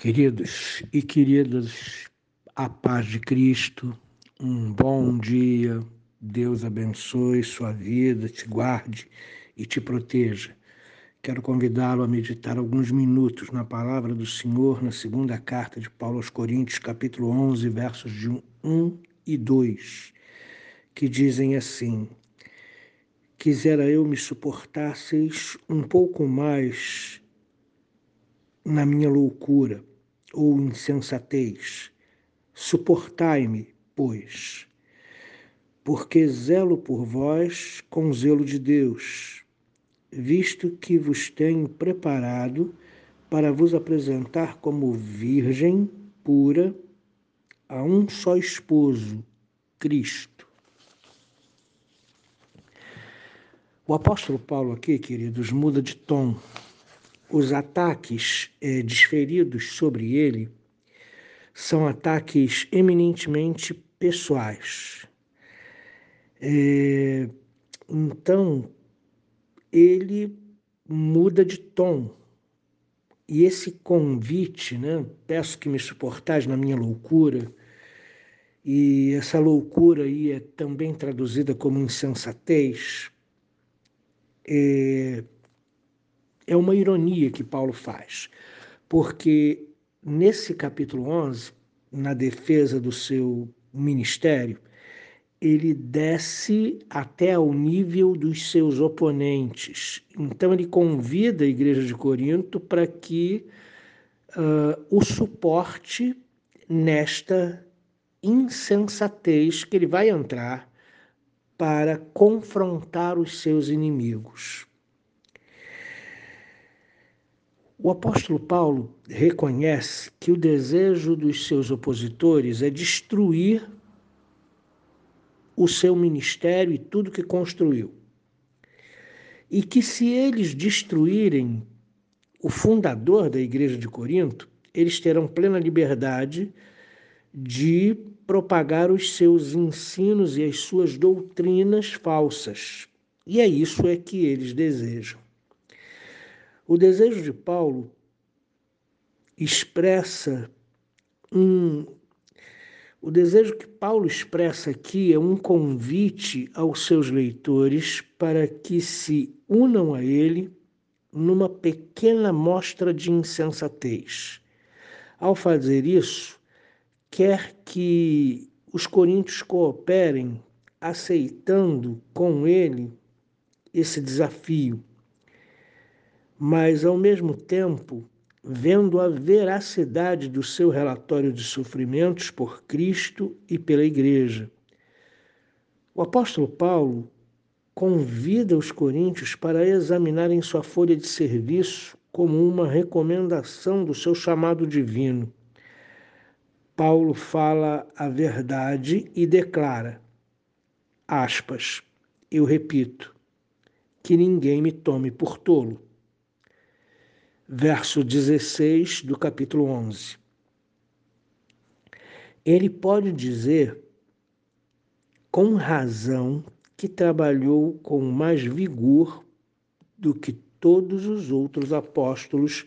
Queridos e queridas, a paz de Cristo, um bom dia, Deus abençoe sua vida, te guarde e te proteja. Quero convidá-lo a meditar alguns minutos na palavra do Senhor na segunda carta de Paulo aos Coríntios, capítulo 11, versos de 1 e 2, que dizem assim: Quisera eu me suportasseis um pouco mais na minha loucura ou insensatez. Suportai-me, pois, porque zelo por vós com zelo de Deus, visto que vos tenho preparado para vos apresentar como virgem pura a um só esposo, Cristo. O apóstolo Paulo aqui, queridos, muda de tom os ataques é, desferidos sobre ele são ataques eminentemente pessoais. É, então, ele muda de tom. E esse convite, né? Peço que me suportais na minha loucura, e essa loucura aí é também traduzida como insensatez. É, é uma ironia que Paulo faz, porque nesse capítulo 11, na defesa do seu ministério, ele desce até ao nível dos seus oponentes. Então, ele convida a igreja de Corinto para que uh, o suporte nesta insensatez que ele vai entrar para confrontar os seus inimigos. O apóstolo Paulo reconhece que o desejo dos seus opositores é destruir o seu ministério e tudo que construiu. E que se eles destruírem o fundador da igreja de Corinto, eles terão plena liberdade de propagar os seus ensinos e as suas doutrinas falsas. E é isso é que eles desejam. O desejo de Paulo expressa um. O desejo que Paulo expressa aqui é um convite aos seus leitores para que se unam a ele numa pequena mostra de insensatez. Ao fazer isso, quer que os coríntios cooperem aceitando com ele esse desafio mas ao mesmo tempo vendo a veracidade do seu relatório de sofrimentos por Cristo e pela Igreja. O apóstolo Paulo convida os coríntios para examinarem sua folha de serviço como uma recomendação do seu chamado divino. Paulo fala a verdade e declara, aspas, eu repito, que ninguém me tome por tolo verso 16 do capítulo 11. Ele pode dizer com razão que trabalhou com mais vigor do que todos os outros apóstolos.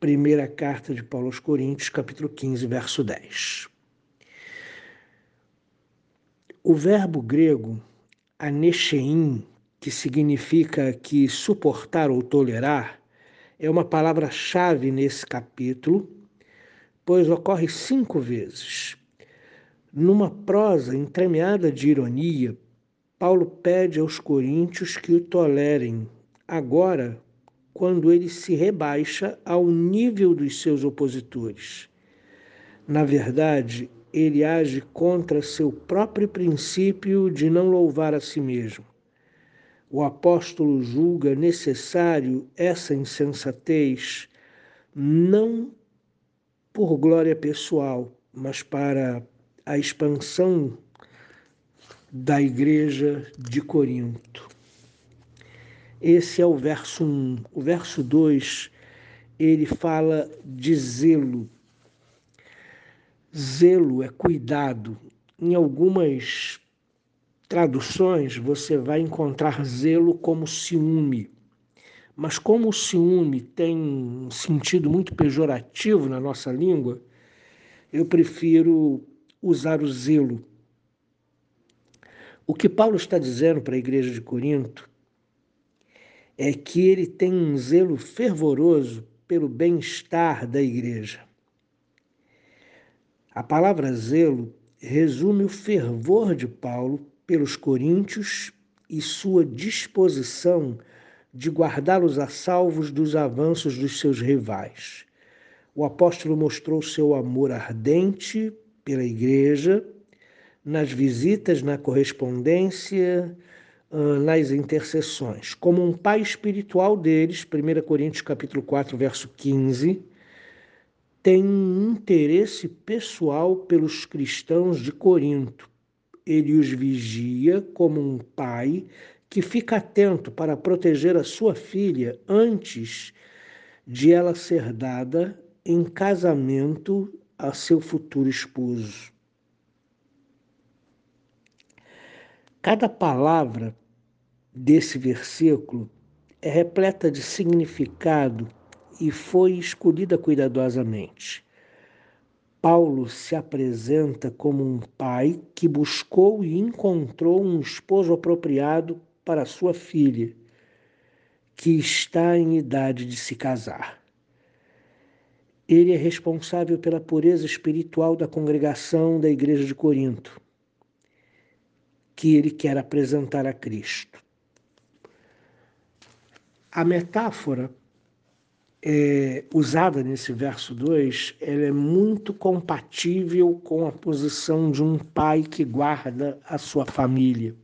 Primeira carta de Paulo aos Coríntios, capítulo 15, verso 10. O verbo grego anechein, que significa que suportar ou tolerar, é uma palavra-chave nesse capítulo, pois ocorre cinco vezes. Numa prosa entremeada de ironia, Paulo pede aos coríntios que o tolerem, agora, quando ele se rebaixa ao nível dos seus opositores. Na verdade, ele age contra seu próprio princípio de não louvar a si mesmo o apóstolo julga necessário essa insensatez, não por glória pessoal, mas para a expansão da igreja de Corinto. Esse é o verso 1. O verso 2, ele fala de zelo. Zelo é cuidado. Em algumas traduções você vai encontrar zelo como ciúme, Mas como o ciúme tem um sentido muito pejorativo na nossa língua, eu prefiro usar o zelo. O que Paulo está dizendo para a igreja de Corinto é que ele tem um zelo fervoroso pelo bem-estar da igreja. A palavra zelo resume o fervor de Paulo pelos coríntios e sua disposição de guardá-los a salvos dos avanços dos seus rivais. O apóstolo mostrou seu amor ardente pela igreja nas visitas, na correspondência, nas intercessões. Como um pai espiritual deles, 1 Coríntios capítulo 4, verso 15, tem um interesse pessoal pelos cristãos de Corinto. Ele os vigia como um pai que fica atento para proteger a sua filha antes de ela ser dada em casamento a seu futuro esposo. Cada palavra desse versículo é repleta de significado e foi escolhida cuidadosamente. Paulo se apresenta como um pai que buscou e encontrou um esposo apropriado para sua filha, que está em idade de se casar. Ele é responsável pela pureza espiritual da congregação da Igreja de Corinto, que ele quer apresentar a Cristo. A metáfora é, usada nesse verso 2, ela é muito compatível com a posição de um pai que guarda a sua família.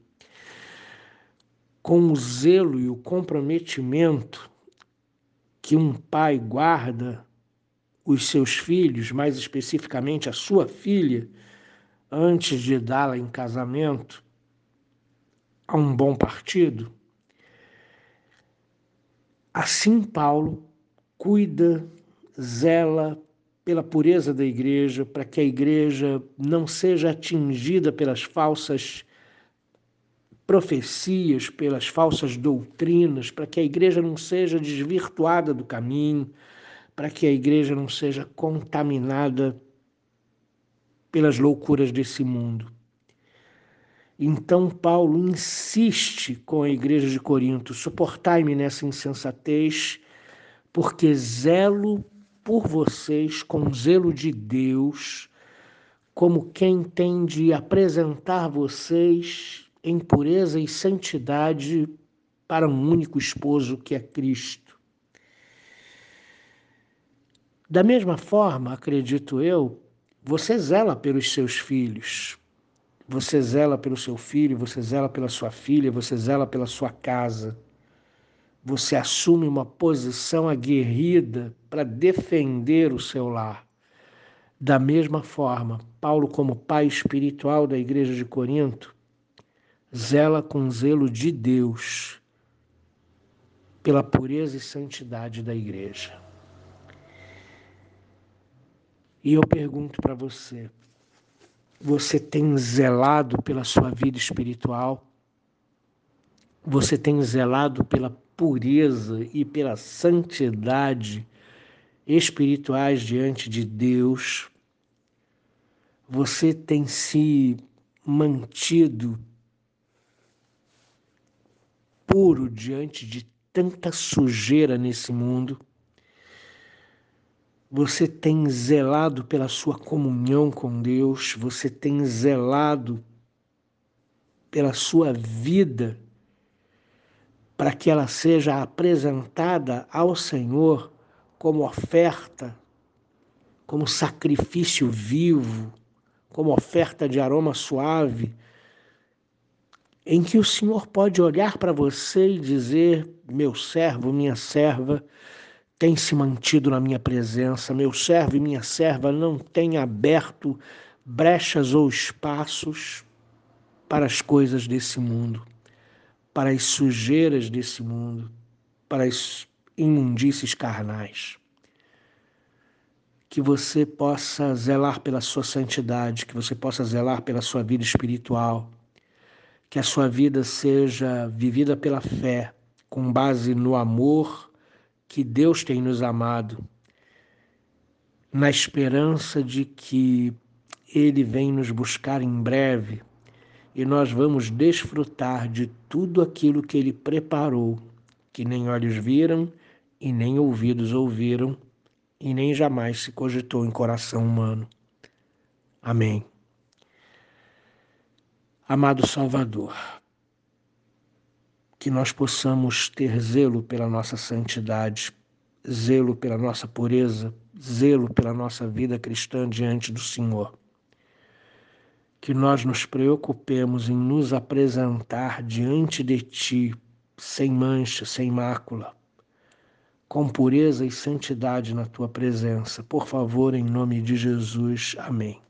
Com o zelo e o comprometimento que um pai guarda os seus filhos, mais especificamente a sua filha, antes de dá-la em casamento a um bom partido, assim Paulo cuida, zela pela pureza da igreja, para que a igreja não seja atingida pelas falsas profecias, pelas falsas doutrinas, para que a igreja não seja desvirtuada do caminho, para que a igreja não seja contaminada pelas loucuras desse mundo. Então Paulo insiste com a igreja de Corinto: suportai-me nessa insensatez porque zelo por vocês com zelo de Deus, como quem tem de apresentar vocês em pureza e santidade para um único esposo que é Cristo. Da mesma forma, acredito eu, você zela pelos seus filhos, você zela pelo seu filho, você zela pela sua filha, você zela pela sua casa você assume uma posição aguerrida para defender o seu lar. Da mesma forma, Paulo, como pai espiritual da igreja de Corinto, zela com zelo de Deus pela pureza e santidade da igreja. E eu pergunto para você: você tem zelado pela sua vida espiritual? Você tem zelado pela pureza e pela santidade espirituais diante de Deus, você tem se mantido puro diante de tanta sujeira nesse mundo. Você tem zelado pela sua comunhão com Deus, você tem zelado pela sua vida para que ela seja apresentada ao Senhor como oferta, como sacrifício vivo, como oferta de aroma suave, em que o Senhor pode olhar para você e dizer: Meu servo, minha serva, tem se mantido na minha presença, meu servo e minha serva não têm aberto brechas ou espaços para as coisas desse mundo para as sujeiras desse mundo, para as imundícies carnais. Que você possa zelar pela sua santidade, que você possa zelar pela sua vida espiritual, que a sua vida seja vivida pela fé, com base no amor que Deus tem nos amado, na esperança de que Ele vem nos buscar em breve e nós vamos desfrutar de tudo aquilo que Ele preparou, que nem olhos viram e nem ouvidos ouviram e nem jamais se cogitou em coração humano. Amém. Amado Salvador, que nós possamos ter zelo pela nossa santidade, zelo pela nossa pureza, zelo pela nossa vida cristã diante do Senhor. Que nós nos preocupemos em nos apresentar diante de Ti, sem mancha, sem mácula, com pureza e santidade na Tua presença. Por favor, em nome de Jesus. Amém.